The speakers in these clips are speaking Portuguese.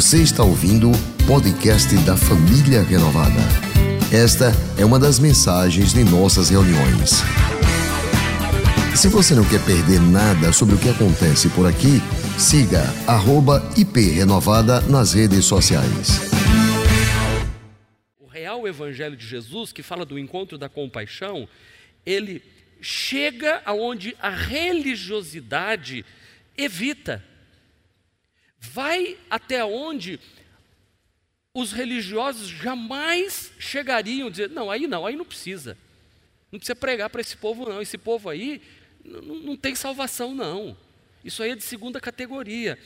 Você está ouvindo o podcast da Família Renovada. Esta é uma das mensagens de nossas reuniões. Se você não quer perder nada sobre o que acontece por aqui, siga @iprenovada nas redes sociais. O real evangelho de Jesus, que fala do encontro da compaixão, ele chega aonde a religiosidade evita. Vai até onde os religiosos jamais chegariam a dizer: não, aí não, aí não precisa. Não precisa pregar para esse povo, não. Esse povo aí não, não tem salvação, não. Isso aí é de segunda categoria.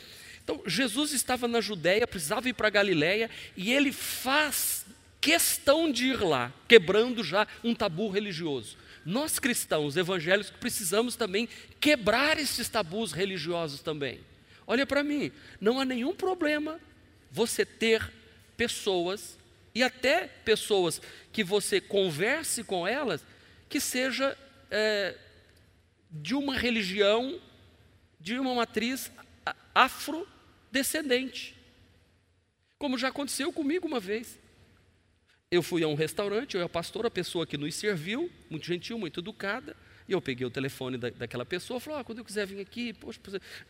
Então, Jesus estava na Judéia, precisava ir para Galiléia, e ele faz questão de ir lá, quebrando já um tabu religioso. Nós cristãos evangélicos precisamos também quebrar esses tabus religiosos também. Olha para mim, não há nenhum problema você ter pessoas e até pessoas que você converse com elas que seja é, de uma religião, de uma matriz afrodescendente. Como já aconteceu comigo uma vez. Eu fui a um restaurante, eu e a pastora, a pessoa que nos serviu, muito gentil, muito educada, e eu peguei o telefone da, daquela pessoa, falou, ah, quando eu quiser vir aqui, poxa,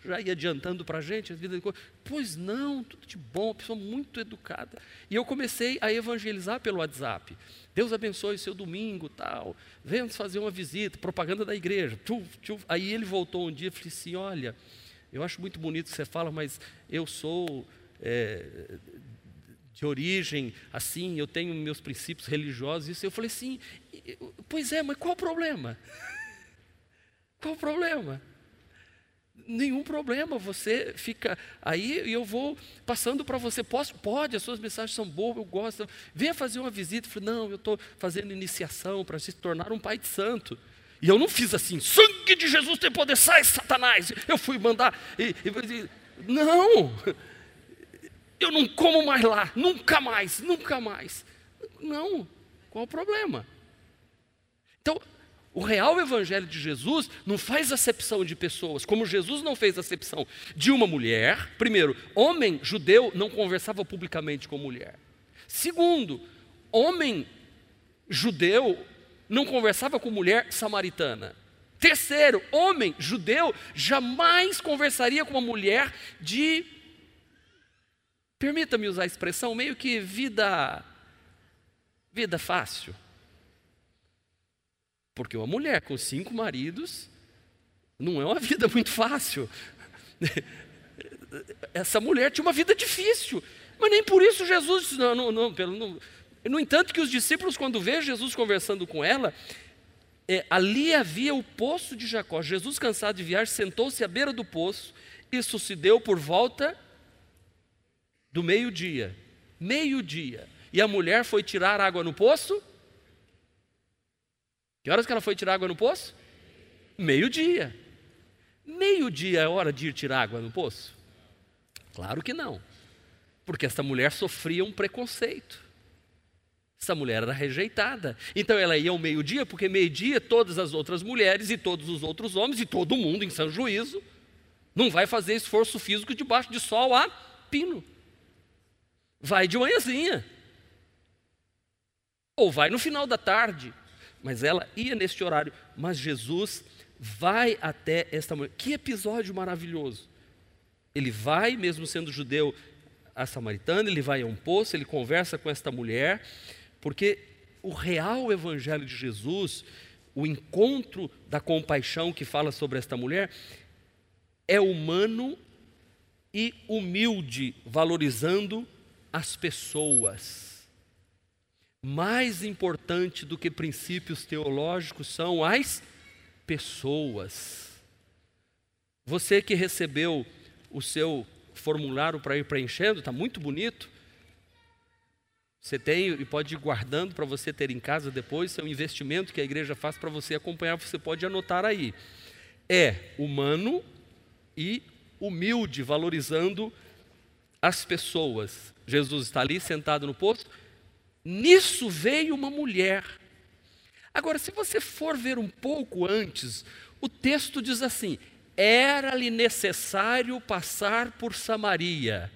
já ia adiantando para a gente, a vida de coisa. Pois não, tudo de bom, pessoa muito educada. E eu comecei a evangelizar pelo WhatsApp. Deus abençoe o seu domingo, tal. Vamos fazer uma visita, propaganda da igreja. Tchuf, tchuf. Aí ele voltou um dia e falou assim, olha, eu acho muito bonito o que você fala, mas eu sou é, de origem assim, eu tenho meus princípios religiosos, isso. Eu falei assim, pois é, mas qual o problema? Qual o problema? Nenhum problema, você fica aí e eu vou passando para você. Posso? Pode, as suas mensagens são boas, eu gosto. Venha fazer uma visita. Eu falei, não, eu estou fazendo iniciação para se tornar um pai de santo. E eu não fiz assim, sangue de Jesus tem poder, sai Satanás. Eu fui mandar. E, e, não! Eu não como mais lá, nunca mais, nunca mais. Não, qual o problema? Então, o real evangelho de Jesus não faz acepção de pessoas, como Jesus não fez acepção de uma mulher. Primeiro, homem judeu não conversava publicamente com mulher. Segundo, homem judeu não conversava com mulher samaritana. Terceiro, homem judeu jamais conversaria com uma mulher de permita-me usar a expressão, meio que vida vida fácil. Porque uma mulher com cinco maridos não é uma vida muito fácil. Essa mulher tinha uma vida difícil, mas nem por isso Jesus não, não, não, não no entanto que os discípulos quando vê Jesus conversando com ela, é, ali havia o poço de Jacó. Jesus cansado de viajar sentou-se à beira do poço. Isso se deu por volta do meio-dia. Meio-dia. E a mulher foi tirar água no poço? Que horas que ela foi tirar água no poço? Meio-dia. Meio-dia é hora de ir tirar água no poço? Claro que não. Porque essa mulher sofria um preconceito. Essa mulher era rejeitada. Então ela ia ao meio-dia, porque meio-dia todas as outras mulheres e todos os outros homens e todo mundo em sã juízo não vai fazer esforço físico debaixo de sol a pino. Vai de manhãzinha. Ou vai no final da tarde. Mas ela ia neste horário. Mas Jesus vai até esta mulher. Que episódio maravilhoso. Ele vai, mesmo sendo judeu, a samaritana, ele vai a um poço, ele conversa com esta mulher, porque o real evangelho de Jesus, o encontro da compaixão que fala sobre esta mulher, é humano e humilde, valorizando as pessoas. Mais importante do que princípios teológicos são as pessoas. Você que recebeu o seu formulário para ir preenchendo, está muito bonito. Você tem e pode ir guardando para você ter em casa depois, isso é um investimento que a igreja faz para você acompanhar, você pode anotar aí. É humano e humilde, valorizando as pessoas. Jesus está ali sentado no poço. Nisso veio uma mulher. Agora, se você for ver um pouco antes, o texto diz assim: era-lhe necessário passar por Samaria.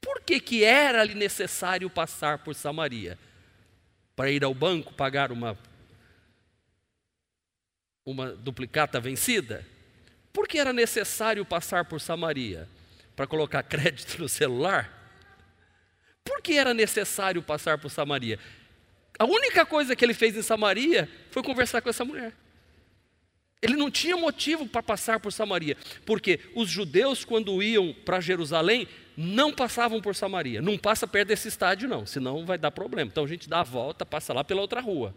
Por que, que era lhe necessário passar por Samaria? Para ir ao banco pagar uma, uma duplicata vencida? Por que era necessário passar por Samaria? Para colocar crédito no celular? Por que era necessário passar por Samaria? A única coisa que ele fez em Samaria foi conversar com essa mulher. Ele não tinha motivo para passar por Samaria, porque os judeus, quando iam para Jerusalém, não passavam por Samaria. Não passa perto desse estádio, não, senão vai dar problema. Então a gente dá a volta, passa lá pela outra rua.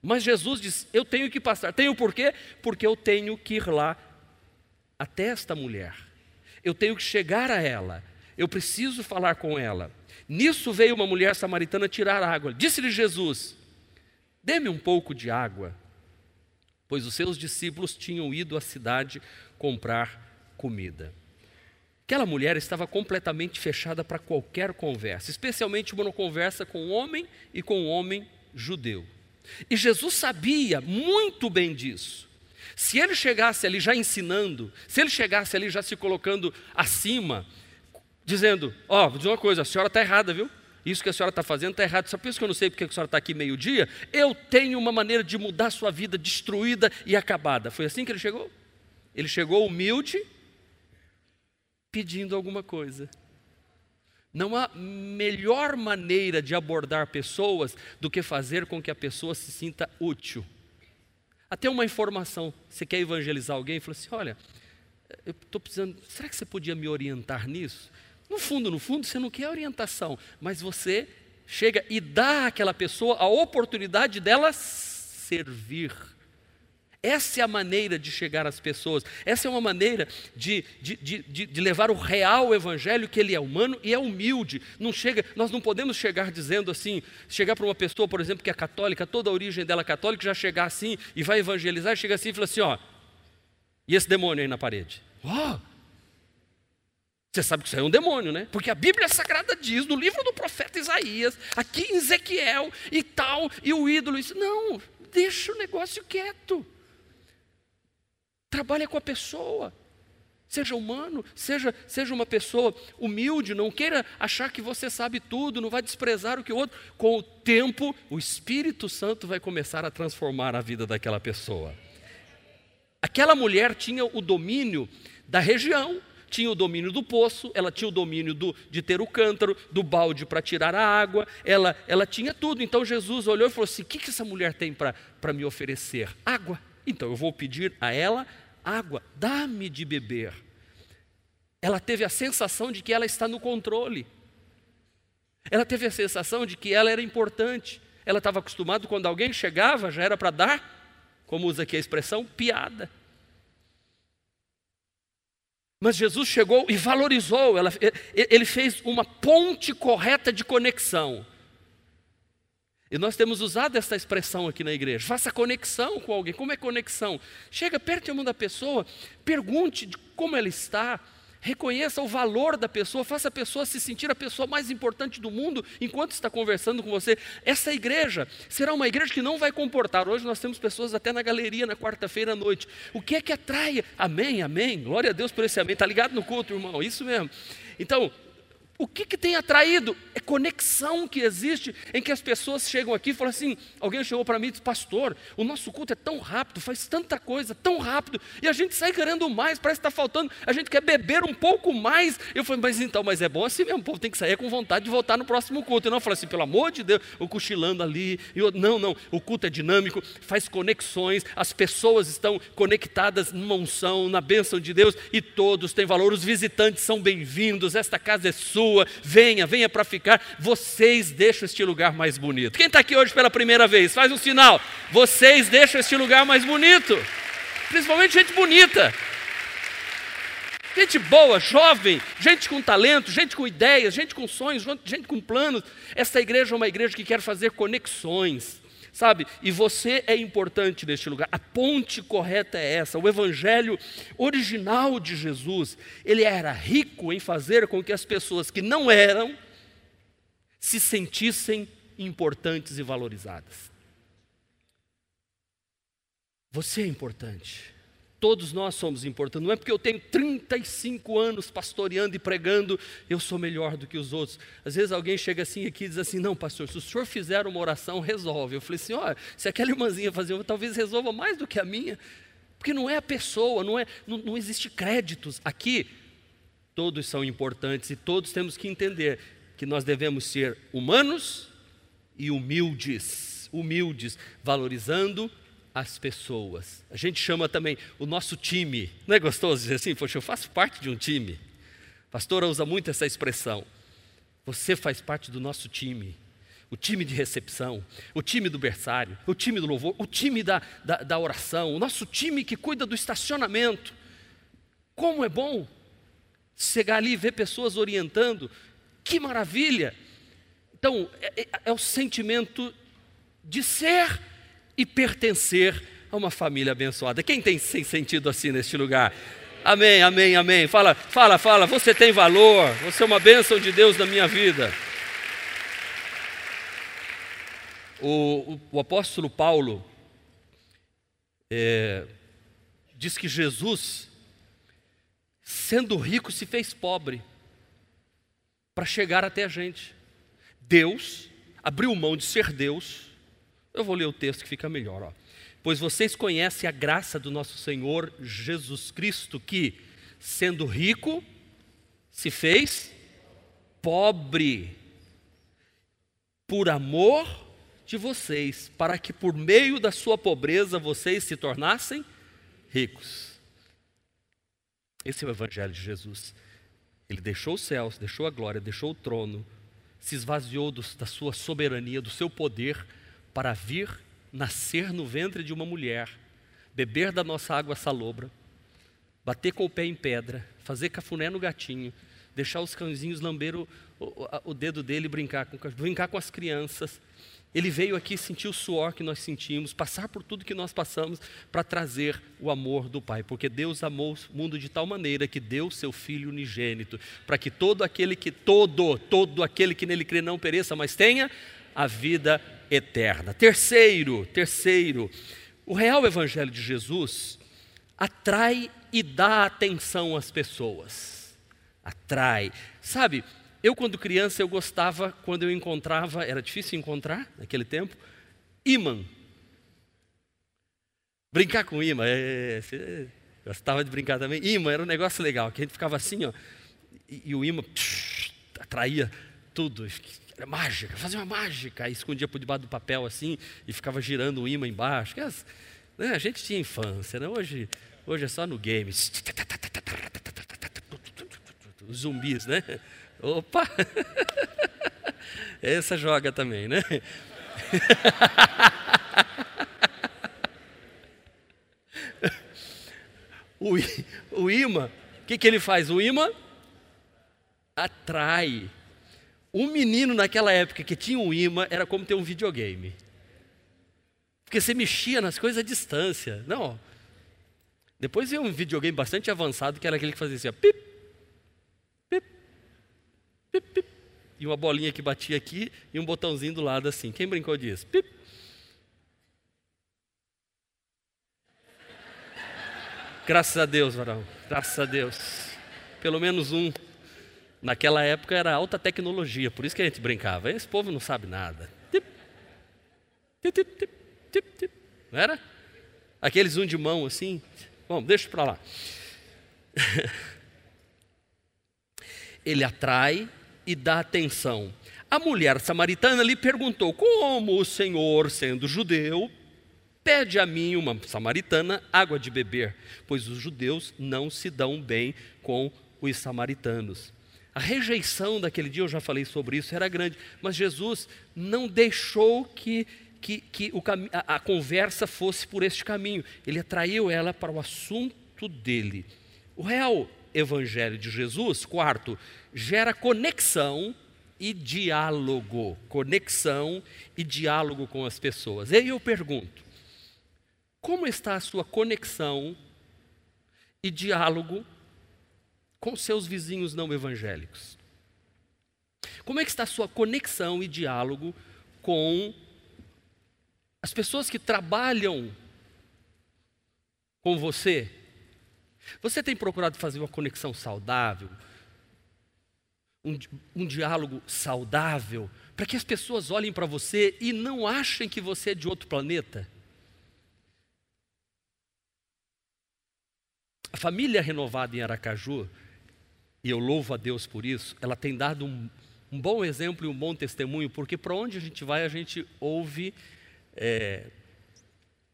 Mas Jesus diz: Eu tenho que passar. Tenho por quê? Porque eu tenho que ir lá até esta mulher. Eu tenho que chegar a ela. Eu preciso falar com ela. Nisso veio uma mulher samaritana tirar água. Disse-lhe Jesus: Dê-me um pouco de água pois os seus discípulos tinham ido à cidade comprar comida. Aquela mulher estava completamente fechada para qualquer conversa, especialmente uma conversa com um homem e com um homem judeu. E Jesus sabia muito bem disso. Se ele chegasse ali já ensinando, se ele chegasse ali já se colocando acima, dizendo: Ó, oh, vou dizer uma coisa, a senhora está errada, viu? isso que a senhora está fazendo está errado. Só por isso que eu não sei porque a senhora está aqui meio-dia. Eu tenho uma maneira de mudar sua vida destruída e acabada. Foi assim que ele chegou? Ele chegou humilde, pedindo alguma coisa. Não há melhor maneira de abordar pessoas do que fazer com que a pessoa se sinta útil. Até uma informação, você quer evangelizar alguém fala assim: olha, eu estou precisando, será que você podia me orientar nisso? No fundo, no fundo, você não quer orientação, mas você chega e dá àquela pessoa a oportunidade dela servir. Essa é a maneira de chegar às pessoas, essa é uma maneira de, de, de, de, levar o real evangelho, que ele é humano e é humilde. Não chega, nós não podemos chegar dizendo assim, chegar para uma pessoa, por exemplo, que é católica, toda a origem dela é católica, já chegar assim e vai evangelizar, chega assim e fala assim: ó, e esse demônio aí na parede? Ó, oh, você sabe que isso é um demônio, né? Porque a Bíblia Sagrada diz, no livro do profeta Isaías, aqui em Ezequiel e tal, e o ídolo, isso. Não, deixa o negócio quieto. Trabalha com a pessoa. Seja humano, seja, seja uma pessoa humilde, não queira achar que você sabe tudo, não vai desprezar o que o outro. Com o tempo, o Espírito Santo vai começar a transformar a vida daquela pessoa. Aquela mulher tinha o domínio da região, tinha o domínio do poço, ela tinha o domínio do, de ter o cântaro, do balde para tirar a água, ela, ela tinha tudo. Então Jesus olhou e falou assim: O que, que essa mulher tem para me oferecer? Água. Então eu vou pedir a ela água, dá-me de beber. Ela teve a sensação de que ela está no controle. Ela teve a sensação de que ela era importante. Ela estava acostumada quando alguém chegava, já era para dar, como usa aqui a expressão, piada. Mas Jesus chegou e valorizou, ela, ele fez uma ponte correta de conexão. E nós temos usado essa expressão aqui na igreja. Faça conexão com alguém. Como é conexão? Chega perto de uma da pessoa, pergunte como ela está, Reconheça o valor da pessoa, faça a pessoa se sentir a pessoa mais importante do mundo enquanto está conversando com você. Essa igreja será uma igreja que não vai comportar. Hoje nós temos pessoas até na galeria na quarta-feira à noite. O que é que atrai? Amém, amém. Glória a Deus por esse amém. Está ligado no culto, irmão? Isso mesmo. Então, o que, que tem atraído? É conexão que existe em que as pessoas chegam aqui e falam assim: alguém chegou para mim e disse, pastor, o nosso culto é tão rápido, faz tanta coisa, tão rápido, e a gente sai querendo mais, parece que está faltando, a gente quer beber um pouco mais. Eu falei, mas então, mas é bom assim mesmo, o povo tem que sair com vontade de voltar no próximo culto. E não, falei assim, pelo amor de Deus, o cochilando ali. Eu, não, não, o culto é dinâmico, faz conexões, as pessoas estão conectadas numa unção, na bênção de Deus, e todos têm valor, os visitantes são bem-vindos, esta casa é sua sua, venha, venha para ficar. Vocês deixam este lugar mais bonito. Quem está aqui hoje pela primeira vez, faz um sinal. Vocês deixam este lugar mais bonito. Principalmente gente bonita. Gente boa, jovem, gente com talento, gente com ideias, gente com sonhos, gente com planos. Essa igreja é uma igreja que quer fazer conexões sabe? E você é importante neste lugar. A ponte correta é essa. O evangelho original de Jesus, ele era rico em fazer com que as pessoas que não eram se sentissem importantes e valorizadas. Você é importante. Todos nós somos importantes. Não é porque eu tenho 35 anos pastoreando e pregando, eu sou melhor do que os outros. Às vezes alguém chega assim aqui e diz assim: Não, pastor, se o senhor fizer uma oração, resolve. Eu falei assim: Olha, se aquela irmãzinha fazer, talvez resolva mais do que a minha. Porque não é a pessoa, não, é, não, não existe créditos. Aqui, todos são importantes e todos temos que entender que nós devemos ser humanos e humildes. Humildes, valorizando as pessoas. A gente chama também o nosso time. Não é gostoso dizer assim? Poxa, eu faço parte de um time. A pastora usa muito essa expressão. Você faz parte do nosso time. O time de recepção, o time do berçário, o time do louvor, o time da, da, da oração, o nosso time que cuida do estacionamento. Como é bom chegar ali e ver pessoas orientando. Que maravilha! Então, é, é, é o sentimento de ser e pertencer a uma família abençoada. Quem tem sentido assim neste lugar? Amém, amém, amém. Fala, fala, fala. Você tem valor. Você é uma bênção de Deus na minha vida. O, o, o apóstolo Paulo é, diz que Jesus, sendo rico, se fez pobre para chegar até a gente. Deus abriu mão de ser Deus eu vou ler o texto que fica melhor. Ó. Pois vocês conhecem a graça do nosso Senhor Jesus Cristo, que, sendo rico, se fez pobre por amor de vocês, para que por meio da sua pobreza vocês se tornassem ricos. Esse é o Evangelho de Jesus. Ele deixou os céus, deixou a glória, deixou o trono, se esvaziou do, da sua soberania, do seu poder para vir nascer no ventre de uma mulher, beber da nossa água salobra, bater com o pé em pedra, fazer cafuné no gatinho, deixar os cãezinhos lamber o, o, o dedo dele brincar com, brincar com as crianças. Ele veio aqui sentir o suor que nós sentimos, passar por tudo que nós passamos para trazer o amor do Pai, porque Deus amou o mundo de tal maneira que deu seu Filho unigênito, para que todo aquele que todo, todo aquele que nele crê não pereça, mas tenha a vida eterna. Terceiro, terceiro, o real evangelho de Jesus atrai e dá atenção às pessoas. Atrai. Sabe, eu quando criança eu gostava quando eu encontrava, era difícil encontrar naquele tempo, imã. Brincar com imã, é, você gostava de brincar também. Imã era um negócio legal, que a gente ficava assim, ó, e, e o imã psh, atraía tudo. Era mágica, fazia uma mágica. Aí escondia por debaixo do papel assim e ficava girando o imã embaixo. As, né, a gente tinha infância, né? hoje, hoje é só no game. Os zumbis, né? Opa! Essa joga também, né? o, o imã, o que, que ele faz? O imã atrai um menino naquela época que tinha um imã era como ter um videogame. Porque você mexia nas coisas à distância. Não. Depois veio um videogame bastante avançado que era aquele que fazia assim, ó, pip, pip, pip, pip. E uma bolinha que batia aqui e um botãozinho do lado assim. Quem brincou disso? Pip. Graças a Deus, varão. Graças a Deus. Pelo menos um. Naquela época era alta tecnologia, por isso que a gente brincava. Esse povo não sabe nada. Não era? Aqueles um de mão assim. Bom, deixa para lá. Ele atrai e dá atenção. A mulher samaritana lhe perguntou: Como o Senhor, sendo judeu, pede a mim, uma samaritana, água de beber? Pois os judeus não se dão bem com os samaritanos. A rejeição daquele dia, eu já falei sobre isso, era grande, mas Jesus não deixou que, que, que o, a, a conversa fosse por este caminho. Ele atraiu ela para o assunto dele. O real evangelho de Jesus, quarto, gera conexão e diálogo. Conexão e diálogo com as pessoas. E aí eu pergunto: como está a sua conexão e diálogo com seus vizinhos não evangélicos? Como é que está a sua conexão e diálogo com as pessoas que trabalham com você Você tem procurado fazer uma conexão saudável? Um, um diálogo saudável? Para que as pessoas olhem para você e não achem que você é de outro planeta? A família renovada em Aracaju, e eu louvo a Deus por isso, ela tem dado um, um bom exemplo e um bom testemunho, porque para onde a gente vai, a gente ouve é,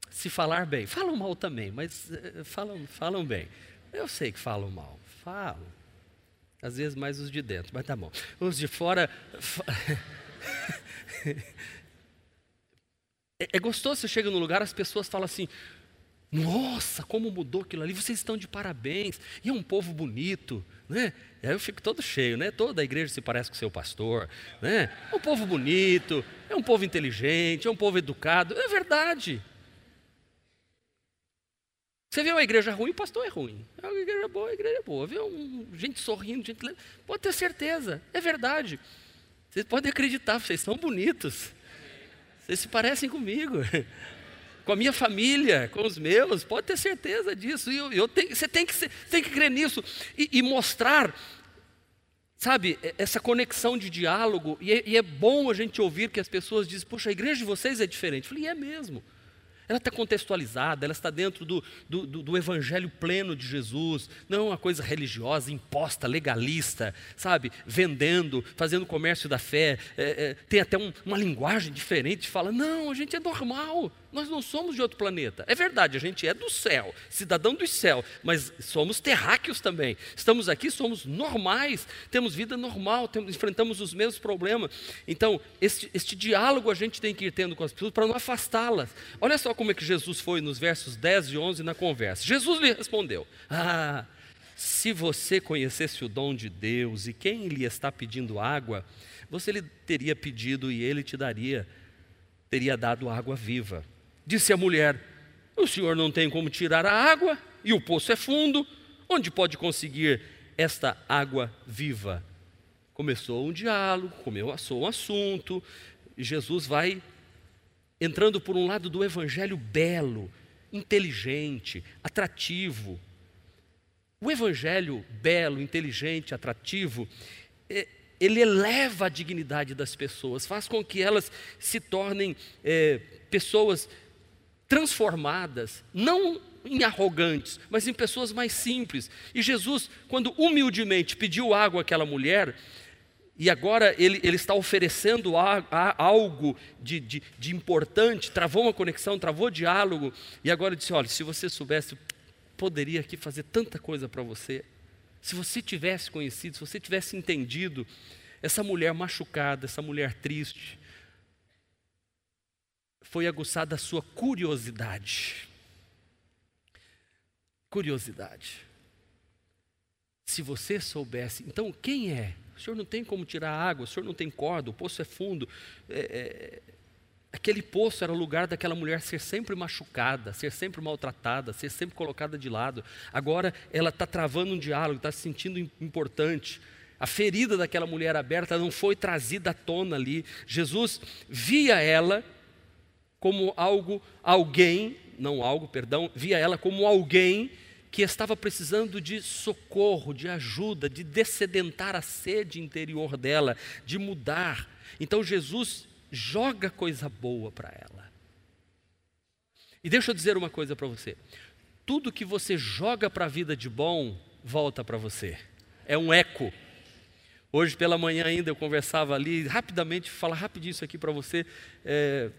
se falar bem. Falam mal também, mas é, falam, falam bem. Eu sei que falam mal, falam. Às vezes mais os de dentro, mas tá bom. Os de fora. é, é gostoso, você chega no lugar, as pessoas falam assim: nossa, como mudou aquilo ali, vocês estão de parabéns, e é um povo bonito, né? E aí eu fico todo cheio, né? Toda a igreja se parece com o seu pastor, né? É um povo bonito, é um povo inteligente, é um povo educado, é verdade. Você vê uma igreja ruim, o pastor é ruim. É uma igreja boa, a igreja é boa. Vê um, gente sorrindo, gente. Pode ter certeza, é verdade. Vocês podem acreditar, vocês são bonitos. Vocês se parecem comigo com a minha família, com os meus, pode ter certeza disso. E eu, eu tenho, você tem que, tem que crer nisso e, e mostrar, sabe, essa conexão de diálogo. E é, e é, bom a gente ouvir que as pessoas dizem: Poxa, a igreja de vocês é diferente. Eu falei: É mesmo. Ela está contextualizada, ela está dentro do, do, do, evangelho pleno de Jesus, não é uma coisa religiosa, imposta, legalista, sabe? Vendendo, fazendo comércio da fé, é, é, tem até um, uma linguagem diferente, fala, não, a gente é normal, nós não somos de outro planeta. É verdade, a gente é do céu, cidadão do céu, mas somos terráqueos também. Estamos aqui, somos normais, temos vida normal, temos, enfrentamos os mesmos problemas. Então, este, este diálogo a gente tem que ir tendo com as pessoas para não afastá-las. Olha só como é que Jesus foi nos versos 10 e 11 na conversa. Jesus lhe respondeu: Ah, se você conhecesse o dom de Deus e quem lhe está pedindo água, você lhe teria pedido e ele te daria, teria dado água viva. Disse a mulher: O senhor não tem como tirar a água, e o poço é fundo, onde pode conseguir esta água viva? Começou um diálogo, começou um assunto, e Jesus vai entrando por um lado do evangelho belo, inteligente, atrativo. O evangelho belo, inteligente, atrativo, é, ele eleva a dignidade das pessoas, faz com que elas se tornem é, pessoas transformadas, não em arrogantes, mas em pessoas mais simples. E Jesus, quando humildemente pediu água àquela mulher, e agora ele, ele está oferecendo a, a, algo de, de, de, importante, travou uma conexão, travou diálogo, e agora disse: Olha, se você soubesse, poderia aqui fazer tanta coisa para você. Se você tivesse conhecido, se você tivesse entendido, essa mulher machucada, essa mulher triste, foi aguçada a sua curiosidade. Curiosidade. Se você soubesse, então quem é? O senhor não tem como tirar água, o senhor não tem corda, o poço é fundo. É, é, aquele poço era o lugar daquela mulher ser sempre machucada, ser sempre maltratada, ser sempre colocada de lado. Agora ela está travando um diálogo, está se sentindo importante. A ferida daquela mulher aberta não foi trazida à tona ali. Jesus via ela como algo, alguém, não algo, perdão, via ela como alguém que estava precisando de socorro, de ajuda, de descedentar a sede interior dela, de mudar. Então Jesus joga coisa boa para ela. E deixa eu dizer uma coisa para você: tudo que você joga para a vida de bom, volta para você. É um eco. Hoje pela manhã ainda eu conversava ali, rapidamente, falar rapidinho isso aqui para você. É,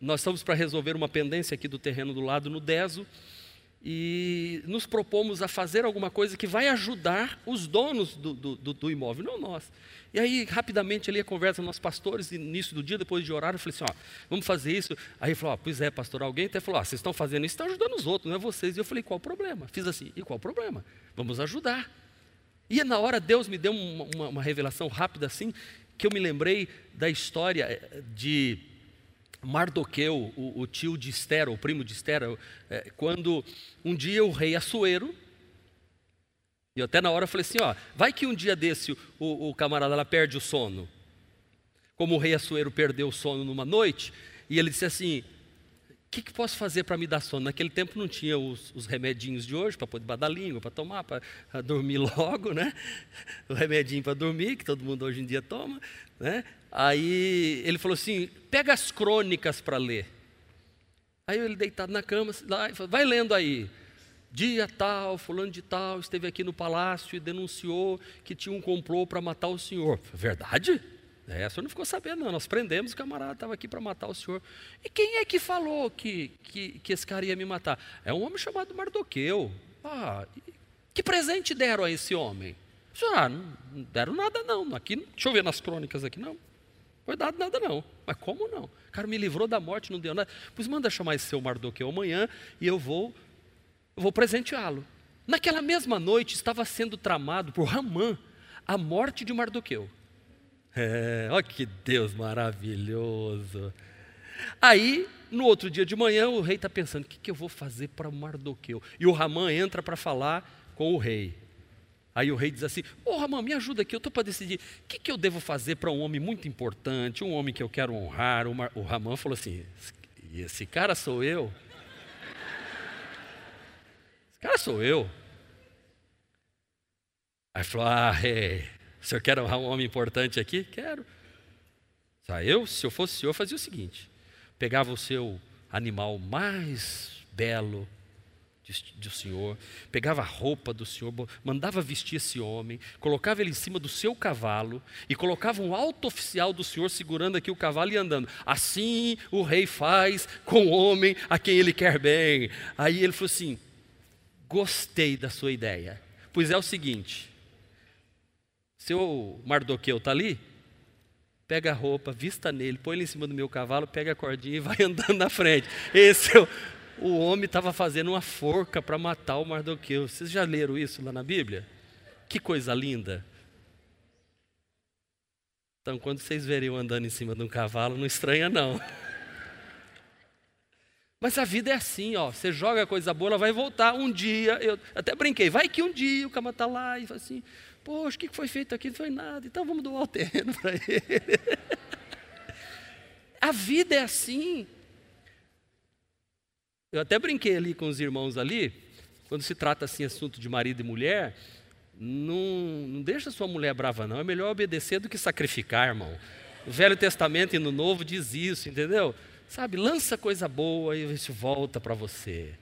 nós estamos para resolver uma pendência aqui do terreno do lado no Deso e nos propomos a fazer alguma coisa que vai ajudar os donos do, do, do imóvel, não nós. E aí, rapidamente, ali a conversa com nossos pastores, início do dia, depois de orar, eu falei assim: ó, vamos fazer isso. Aí ele falou: ó, pois é, pastor, alguém até falou: ó, vocês estão fazendo isso, estão ajudando os outros, não é vocês. E eu falei: qual o problema? Fiz assim: e qual o problema? Vamos ajudar. E na hora Deus me deu uma, uma, uma revelação rápida assim, que eu me lembrei da história eh, de Mardoqueu, o, o, tio de Esther, o primo de Esther, é, quando um dia o rei Assuero, e até na hora eu falei assim: ó, vai que um dia desse o, o camarada perde o sono, como o rei Assuero perdeu o sono numa noite, e ele disse assim: que, que posso fazer para me dar sono? Naquele tempo não tinha os, os remedinhos de hoje para poder dar língua, para tomar, para dormir logo, né? O remedinho para dormir, que todo mundo hoje em dia toma, né? Aí ele falou assim: pega as crônicas para ler. Aí ele deitado na cama, lá, vai lendo aí. Dia tal, fulano de tal, esteve aqui no palácio e denunciou que tinha um complô para matar o senhor. Verdade? É, o senhor não ficou sabendo, não. Nós prendemos o camarada, estava aqui para matar o senhor. E quem é que falou que, que, que esse cara ia me matar? É um homem chamado Mardoqueu. Ah, que presente deram a esse homem? Ah, não deram nada não. Aqui, deixa eu ver nas crônicas aqui, não. Foi dado nada não. Mas como não? O cara me livrou da morte, não deu nada. Pois manda chamar esse seu Mardoqueu amanhã e eu vou, eu vou presenteá-lo. Naquela mesma noite estava sendo tramado por Ramã a morte de Mardoqueu. É, olha que Deus maravilhoso. Aí, no outro dia de manhã, o rei está pensando: o que, que eu vou fazer para Mardoqueu? E o Ramã entra para falar com o rei. Aí o rei diz assim: Ô oh, Ramã, me ajuda aqui, eu estou para decidir o que, que eu devo fazer para um homem muito importante, um homem que eu quero honrar. O Ramã falou assim: esse cara sou eu. Esse cara sou eu. Aí falou: Ah, rei, o senhor quer um homem importante aqui? Quero. Eu, se eu fosse o senhor, fazia o seguinte: pegava o seu animal mais belo do senhor, pegava a roupa do senhor, mandava vestir esse homem, colocava ele em cima do seu cavalo e colocava um alto oficial do senhor segurando aqui o cavalo e andando. Assim o rei faz com o homem a quem ele quer bem. Aí ele falou assim: gostei da sua ideia. Pois é o seguinte: seu Mardoqueu está ali? Pega a roupa, vista nele, põe ele em cima do meu cavalo, pega a cordinha e vai andando na frente. Esse é o, o homem estava fazendo uma forca para matar o Mardoqueu. Vocês já leram isso lá na Bíblia? Que coisa linda. Então, quando vocês verem eu andando em cima de um cavalo, não estranha não. Mas a vida é assim, ó. Você joga coisa boa, ela vai voltar. Um dia, eu até brinquei, vai que um dia o cama está lá e fala assim, Poxa, o que foi feito aqui? Não foi nada. Então vamos doar o terreno para ele. A vida é assim. Eu até brinquei ali com os irmãos ali, quando se trata assim assunto de marido e mulher, não, não deixa sua mulher brava não, é melhor obedecer do que sacrificar, irmão. O Velho Testamento e no Novo diz isso, entendeu? Sabe, lança coisa boa e isso volta para você.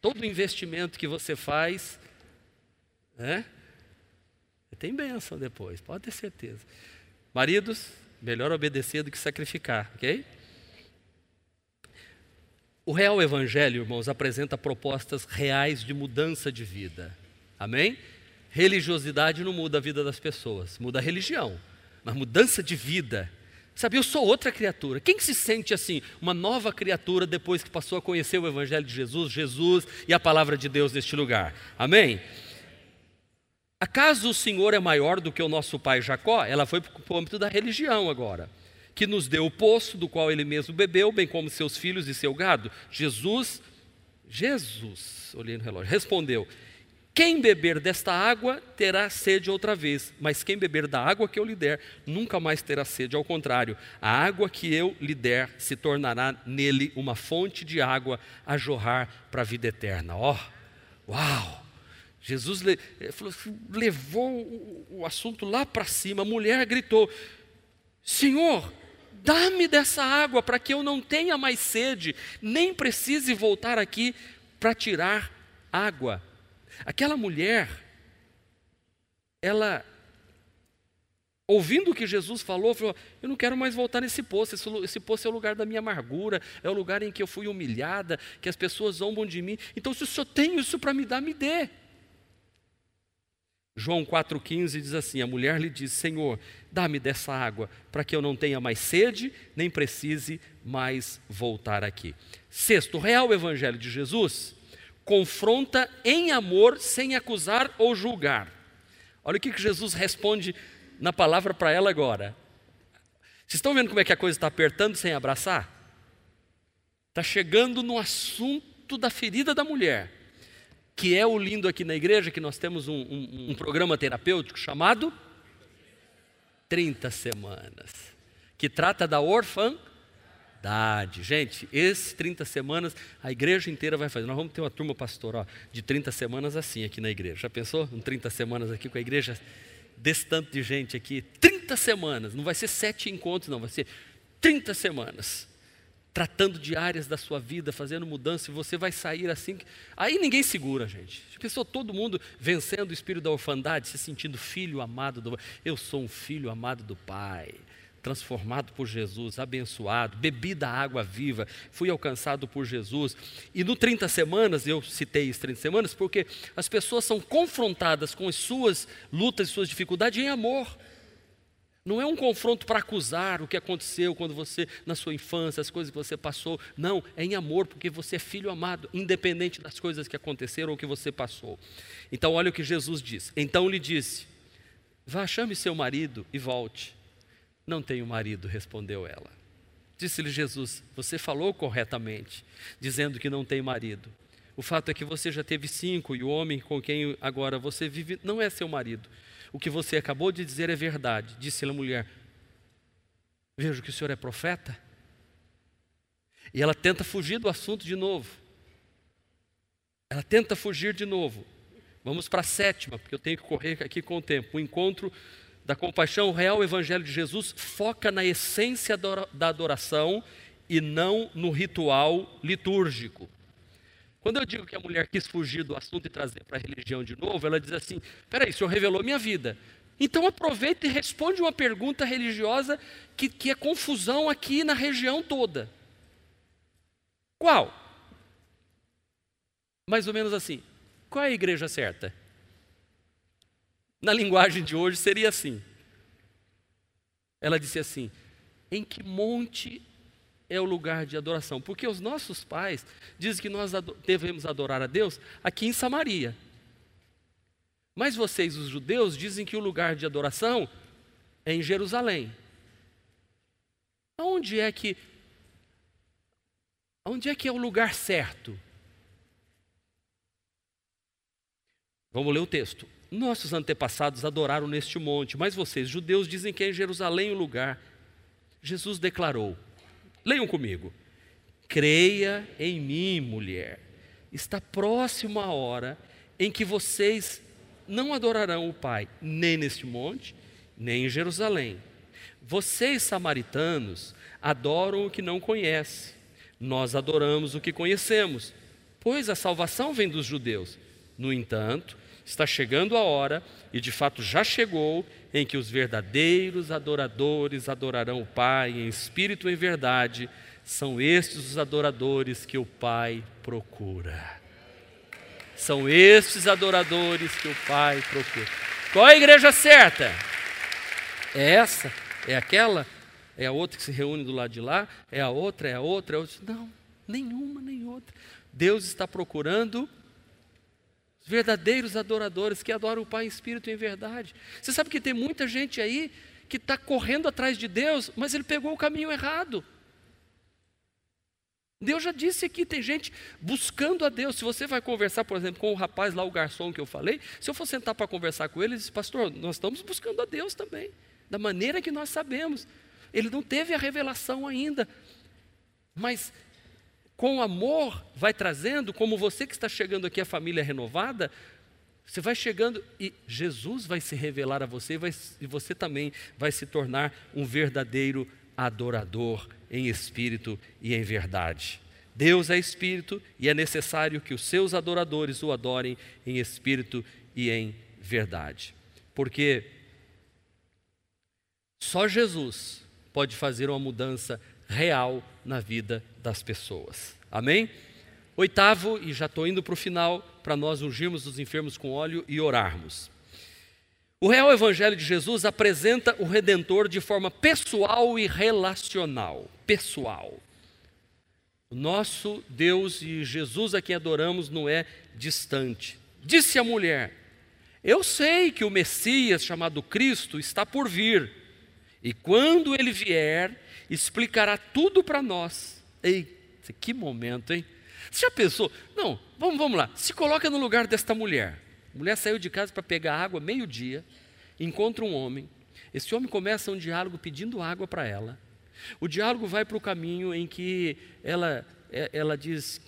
Todo investimento que você faz, né? Tem bênção depois, pode ter certeza. Maridos, melhor obedecer do que sacrificar, ok? O real evangelho, irmãos, apresenta propostas reais de mudança de vida. Amém? Religiosidade não muda a vida das pessoas, muda a religião, mas mudança de vida. Sabe, eu sou outra criatura. Quem se sente assim, uma nova criatura depois que passou a conhecer o evangelho de Jesus, Jesus e a palavra de Deus neste lugar? Amém? Acaso o Senhor é maior do que o nosso pai Jacó? Ela foi para o âmbito da religião agora. Que nos deu o poço do qual ele mesmo bebeu, bem como seus filhos e seu gado. Jesus, Jesus, olhei no relógio, respondeu: Quem beber desta água terá sede outra vez, mas quem beber da água que eu lhe der nunca mais terá sede. Ao contrário, a água que eu lhe der se tornará nele uma fonte de água a jorrar para a vida eterna. Ó, oh, uau! Jesus assim, levou o assunto lá para cima. A mulher gritou: Senhor, dá-me dessa água para que eu não tenha mais sede, nem precise voltar aqui para tirar água. Aquela mulher, ela, ouvindo o que Jesus falou, falou: Eu não quero mais voltar nesse poço. Esse, esse poço é o lugar da minha amargura, é o lugar em que eu fui humilhada, que as pessoas zombam de mim. Então, se o senhor tem isso para me dar, me dê. João 4,15 diz assim: A mulher lhe diz: Senhor, dá-me dessa água, para que eu não tenha mais sede, nem precise mais voltar aqui. Sexto, o real evangelho de Jesus confronta em amor, sem acusar ou julgar. Olha o que Jesus responde na palavra para ela agora. Vocês estão vendo como é que a coisa está apertando sem abraçar? Está chegando no assunto da ferida da mulher que é o lindo aqui na igreja, que nós temos um, um, um programa terapêutico chamado 30 Semanas, que trata da orfandade. Gente, esses 30 semanas, a igreja inteira vai fazer. Nós vamos ter uma turma, pastor, ó, de 30 semanas assim aqui na igreja. Já pensou? Um 30 semanas aqui com a igreja desse tanto de gente aqui. 30 semanas. Não vai ser sete encontros, não. Vai ser 30 semanas. Tratando de áreas da sua vida, fazendo mudança, e você vai sair assim. Aí ninguém segura, gente. Já pensou todo mundo vencendo o espírito da orfandade, se sentindo filho amado do Eu sou um filho amado do Pai transformado por Jesus, abençoado, bebi da água viva, fui alcançado por Jesus. E no 30 semanas, eu citei as 30 semanas, porque as pessoas são confrontadas com as suas lutas e suas dificuldades em amor. Não é um confronto para acusar o que aconteceu quando você, na sua infância, as coisas que você passou. Não, é em amor, porque você é filho amado, independente das coisas que aconteceram ou que você passou. Então, olha o que Jesus diz. Então lhe disse: Vá, chame seu marido e volte. Não tenho marido, respondeu ela. Disse-lhe Jesus: Você falou corretamente, dizendo que não tem marido. O fato é que você já teve cinco e o homem com quem agora você vive não é seu marido. O que você acabou de dizer é verdade, disse a mulher. Vejo que o senhor é profeta. E ela tenta fugir do assunto de novo. Ela tenta fugir de novo. Vamos para a sétima, porque eu tenho que correr aqui com o tempo. O encontro da compaixão, o real evangelho de Jesus foca na essência da adoração e não no ritual litúrgico. Quando eu digo que a mulher quis fugir do assunto e trazer para a religião de novo, ela diz assim: peraí, o senhor revelou minha vida. Então aproveita e responde uma pergunta religiosa que, que é confusão aqui na região toda. Qual? Mais ou menos assim: qual é a igreja certa? Na linguagem de hoje seria assim. Ela disse assim: em que monte é o lugar de adoração? Porque os nossos pais dizem que nós devemos adorar a Deus aqui em Samaria. Mas vocês, os judeus, dizem que o lugar de adoração é em Jerusalém. Onde é que onde é que é o lugar certo? Vamos ler o texto. Nossos antepassados adoraram neste monte, mas vocês, judeus, dizem que é em Jerusalém o lugar. Jesus declarou: leiam comigo. Creia em mim, mulher. Está próxima a hora em que vocês não adorarão o Pai, nem neste monte, nem em Jerusalém. Vocês, samaritanos, adoram o que não conhecem. Nós adoramos o que conhecemos, pois a salvação vem dos judeus. No entanto, está chegando a hora, e de fato já chegou, em que os verdadeiros adoradores adorarão o Pai em espírito e em verdade. São estes os adoradores que o Pai procura. São estes adoradores que o Pai procura. Qual é a igreja certa? É essa? É aquela? É a outra que se reúne do lado de lá? É a outra? É a outra? É a outra? Não, nenhuma, nem outra. Deus está procurando verdadeiros adoradores que adoram o Pai em espírito e em verdade. Você sabe que tem muita gente aí que está correndo atrás de Deus, mas ele pegou o caminho errado. Deus já disse aqui, tem gente buscando a Deus. Se você vai conversar, por exemplo, com o rapaz lá, o garçom que eu falei, se eu for sentar para conversar com ele, ele diz, pastor, nós estamos buscando a Deus também, da maneira que nós sabemos. Ele não teve a revelação ainda, mas com amor, vai trazendo, como você que está chegando aqui, a família renovada, você vai chegando e Jesus vai se revelar a você vai, e você também vai se tornar um verdadeiro adorador em espírito e em verdade. Deus é espírito e é necessário que os seus adoradores o adorem em espírito e em verdade. Porque só Jesus pode fazer uma mudança real na vida das pessoas. Amém? Oitavo, e já estou indo para o final, para nós ungirmos os enfermos com óleo e orarmos. O real Evangelho de Jesus apresenta o Redentor de forma pessoal e relacional. Pessoal. O nosso Deus e Jesus a quem adoramos não é distante. Disse a mulher: Eu sei que o Messias, chamado Cristo, está por vir, e quando ele vier, explicará tudo para nós. Ei, que momento, hein? Você já pensou? Não, vamos, vamos lá. Se coloca no lugar desta mulher. A mulher saiu de casa para pegar água meio-dia, encontra um homem. Esse homem começa um diálogo pedindo água para ela. O diálogo vai para o caminho em que ela, é, ela diz: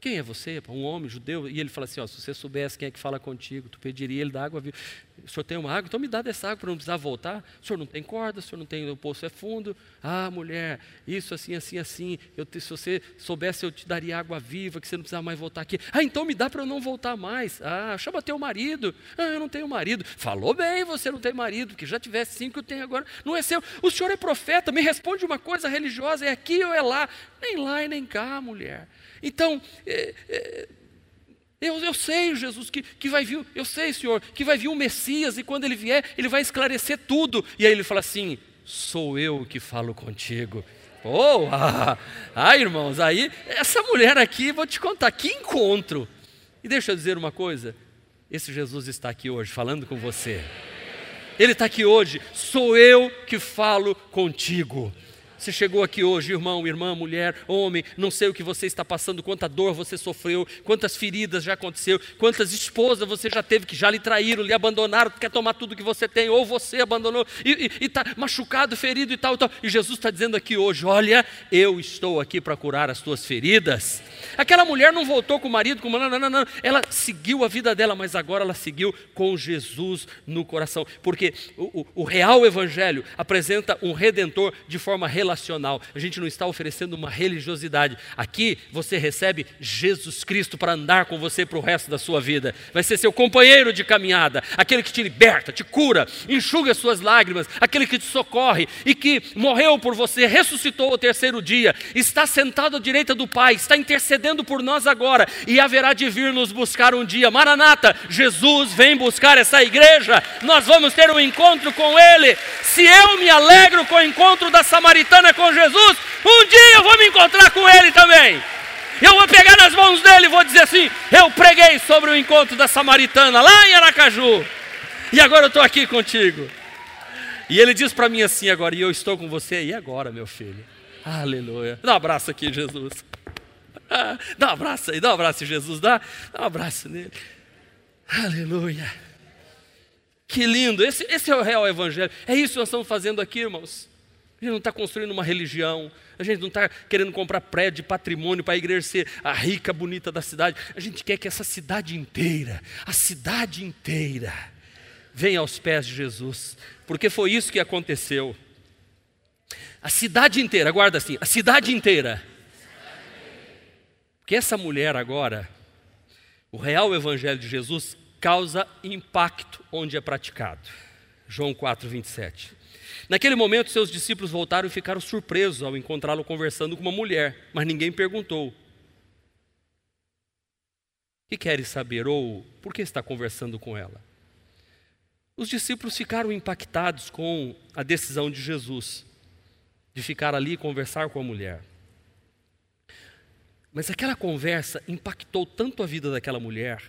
Quem é você? Um homem judeu? E ele fala assim: ó, Se você soubesse quem é que fala contigo, tu pediria ele da água viva o senhor tem uma água, então me dá dessa água para não precisar voltar. O senhor não tem corda, o senhor não tem, o poço é fundo. Ah, mulher, isso assim, assim, assim. Eu, se você soubesse, eu te daria água viva, que você não precisava mais voltar aqui. Ah, então me dá para eu não voltar mais. Ah, chama teu marido. Ah, eu não tenho marido. Falou bem, você não tem marido, que já tivesse cinco, eu tenho agora. Não é seu. O senhor é profeta, me responde uma coisa religiosa, é aqui ou é lá? Nem lá e nem cá, mulher. Então, é, é, eu, eu sei, Jesus, que, que vai vir, eu sei, Senhor, que vai vir o Messias e quando ele vier, ele vai esclarecer tudo. E aí ele fala assim: sou eu que falo contigo. Oh, ah, ah, irmãos, aí, essa mulher aqui, vou te contar, que encontro. E deixa eu dizer uma coisa: esse Jesus está aqui hoje falando com você. Ele está aqui hoje, sou eu que falo contigo. Você chegou aqui hoje, irmão, irmã, mulher, homem, não sei o que você está passando, quanta dor você sofreu, quantas feridas já aconteceu, quantas esposas você já teve que já lhe traíram, lhe abandonaram, quer tomar tudo que você tem, ou você abandonou e está machucado, ferido e tal, e tal. E Jesus está dizendo aqui hoje: olha, eu estou aqui para curar as tuas feridas. Aquela mulher não voltou com o marido, com não, não, não, não, ela seguiu a vida dela, mas agora ela seguiu com Jesus no coração, porque o, o, o real evangelho apresenta um redentor de forma relacional relacional. A gente não está oferecendo uma religiosidade. Aqui você recebe Jesus Cristo para andar com você para o resto da sua vida. Vai ser seu companheiro de caminhada, aquele que te liberta, te cura, enxuga as suas lágrimas, aquele que te socorre e que morreu por você, ressuscitou ao terceiro dia, está sentado à direita do Pai, está intercedendo por nós agora e haverá de vir nos buscar um dia. Maranata, Jesus vem buscar essa igreja. Nós vamos ter um encontro com Ele. Se eu me alegro com o encontro da samaritana com Jesus, um dia eu vou me encontrar com Ele também. Eu vou pegar nas mãos dele e vou dizer assim: Eu preguei sobre o encontro da samaritana lá em Aracaju, e agora eu estou aqui contigo. E ele diz para mim assim agora: E eu estou com você, e agora, meu filho? Aleluia. Dá um abraço aqui, Jesus. Dá um abraço aí, dá um abraço, Jesus. Dá, dá um abraço nele. Aleluia. Que lindo. Esse, esse é o real evangelho. É isso que nós estamos fazendo aqui, irmãos. A gente não está construindo uma religião, a gente não está querendo comprar prédio patrimônio para a igreja ser a rica, bonita da cidade. A gente quer que essa cidade inteira, a cidade inteira, venha aos pés de Jesus, porque foi isso que aconteceu. A cidade inteira, guarda assim, a cidade inteira. Porque essa mulher agora, o real evangelho de Jesus causa impacto onde é praticado. João 4, 27. Naquele momento, seus discípulos voltaram e ficaram surpresos ao encontrá-lo conversando com uma mulher, mas ninguém perguntou: que queres saber? Ou por que está conversando com ela? Os discípulos ficaram impactados com a decisão de Jesus de ficar ali e conversar com a mulher. Mas aquela conversa impactou tanto a vida daquela mulher,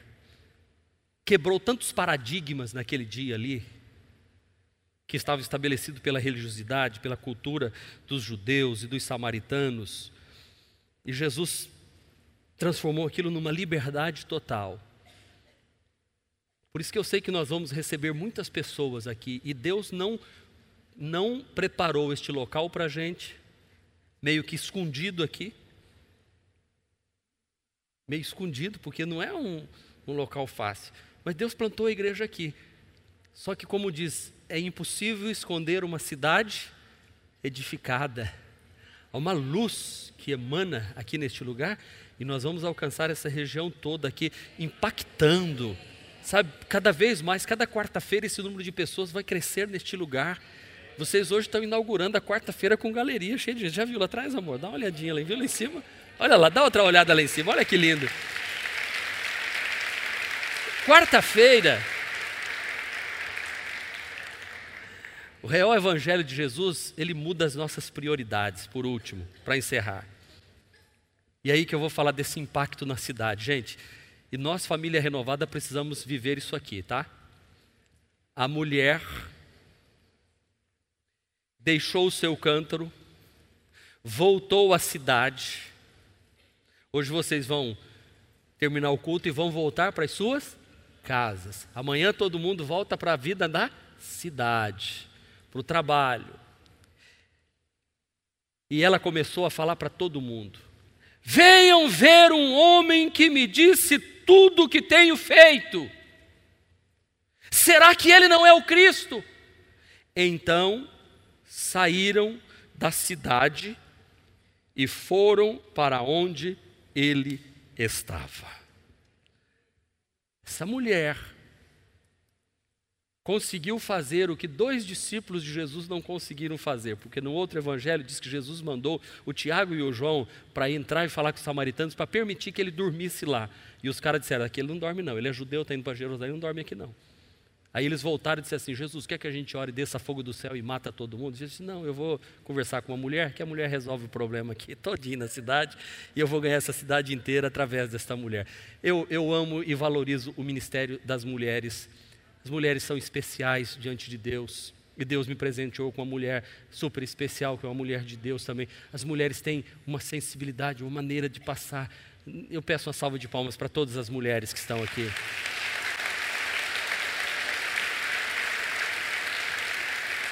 quebrou tantos paradigmas naquele dia ali, que estava estabelecido pela religiosidade, pela cultura dos judeus e dos samaritanos. E Jesus transformou aquilo numa liberdade total. Por isso que eu sei que nós vamos receber muitas pessoas aqui e Deus não não preparou este local para a gente, meio que escondido aqui, meio escondido, porque não é um, um local fácil. Mas Deus plantou a igreja aqui. Só que, como diz é impossível esconder uma cidade edificada. Há uma luz que emana aqui neste lugar e nós vamos alcançar essa região toda aqui, impactando. Sabe, cada vez mais, cada quarta-feira, esse número de pessoas vai crescer neste lugar. Vocês hoje estão inaugurando a quarta-feira com galeria cheia de gente. Já viu lá atrás, amor? Dá uma olhadinha lá, viu lá em cima? Olha lá, dá outra olhada lá em cima, olha que lindo. Quarta-feira, O real evangelho de Jesus, ele muda as nossas prioridades, por último, para encerrar. E aí que eu vou falar desse impacto na cidade. Gente, e nós, família renovada, precisamos viver isso aqui, tá? A mulher deixou o seu cântaro, voltou à cidade. Hoje vocês vão terminar o culto e vão voltar para as suas casas. Amanhã todo mundo volta para a vida da cidade para o trabalho. E ela começou a falar para todo mundo: Venham ver um homem que me disse tudo o que tenho feito. Será que ele não é o Cristo? Então saíram da cidade e foram para onde ele estava. Essa mulher conseguiu fazer o que dois discípulos de Jesus não conseguiram fazer, porque no outro evangelho diz que Jesus mandou o Tiago e o João para entrar e falar com os samaritanos para permitir que ele dormisse lá. E os caras disseram: aqui ele não dorme, não, ele é judeu, está indo para Jerusalém, não dorme aqui não. Aí eles voltaram e disseram assim: Jesus, quer que a gente ore, desça fogo do céu e mata todo mundo? Jesus disse: Não, eu vou conversar com uma mulher, que a mulher resolve o problema aqui todinho na cidade, e eu vou ganhar essa cidade inteira através desta mulher. Eu, eu amo e valorizo o ministério das mulheres as mulheres são especiais diante de Deus. E Deus me presenteou com uma mulher super especial, que é uma mulher de Deus também. As mulheres têm uma sensibilidade, uma maneira de passar. Eu peço uma salva de palmas para todas as mulheres que estão aqui.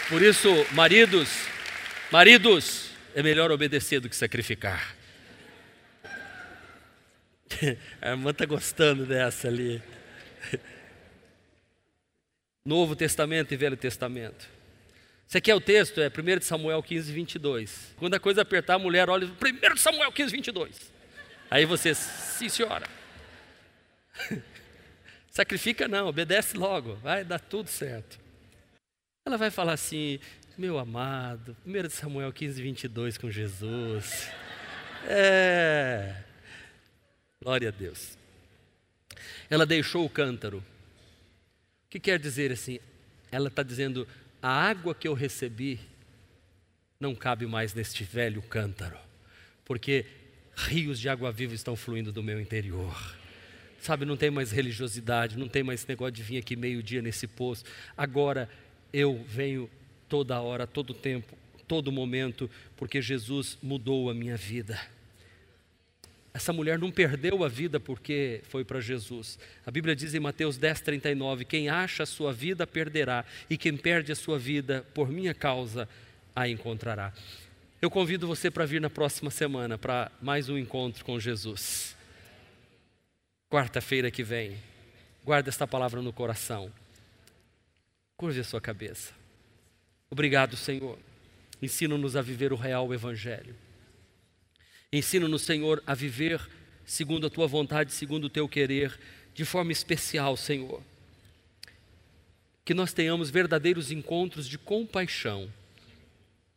Por isso, maridos, maridos, é melhor obedecer do que sacrificar. A irmã está gostando dessa ali. Novo Testamento e Velho Testamento. Você quer o texto? É 1 Samuel 15, 22. Quando a coisa apertar, a mulher olha, 1 Samuel 15, 22. Aí você, sim senhora. Sacrifica não, obedece logo, vai dar tudo certo. Ela vai falar assim, meu amado, 1 Samuel 15, 22 com Jesus. É. Glória a Deus. Ela deixou o cântaro que quer dizer assim? Ela está dizendo: a água que eu recebi não cabe mais neste velho cântaro, porque rios de água viva estão fluindo do meu interior. Sabe, não tem mais religiosidade, não tem mais negócio de vir aqui meio-dia nesse poço. Agora eu venho toda hora, todo tempo, todo momento, porque Jesus mudou a minha vida. Essa mulher não perdeu a vida porque foi para Jesus. A Bíblia diz em Mateus 10, 39: Quem acha a sua vida perderá, e quem perde a sua vida por minha causa a encontrará. Eu convido você para vir na próxima semana para mais um encontro com Jesus. Quarta-feira que vem. Guarda esta palavra no coração. Curve a sua cabeça. Obrigado, Senhor. Ensina-nos a viver o real Evangelho. Ensina-nos, Senhor, a viver segundo a tua vontade, segundo o teu querer, de forma especial, Senhor. Que nós tenhamos verdadeiros encontros de compaixão,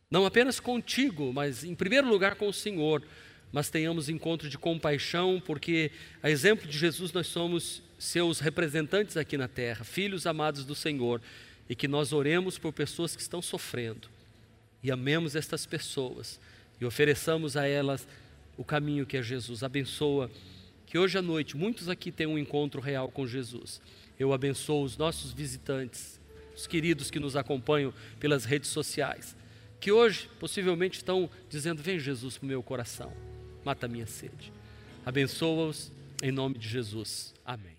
não apenas contigo, mas em primeiro lugar com o Senhor, mas tenhamos encontro de compaixão, porque, a exemplo de Jesus, nós somos seus representantes aqui na terra, filhos amados do Senhor, e que nós oremos por pessoas que estão sofrendo e amemos estas pessoas e ofereçamos a elas o caminho que é Jesus. Abençoa que hoje à noite muitos aqui tenham um encontro real com Jesus. Eu abençoo os nossos visitantes, os queridos que nos acompanham pelas redes sociais, que hoje possivelmente estão dizendo: Vem Jesus para o meu coração, mata a minha sede. Abençoa-os em nome de Jesus. Amém.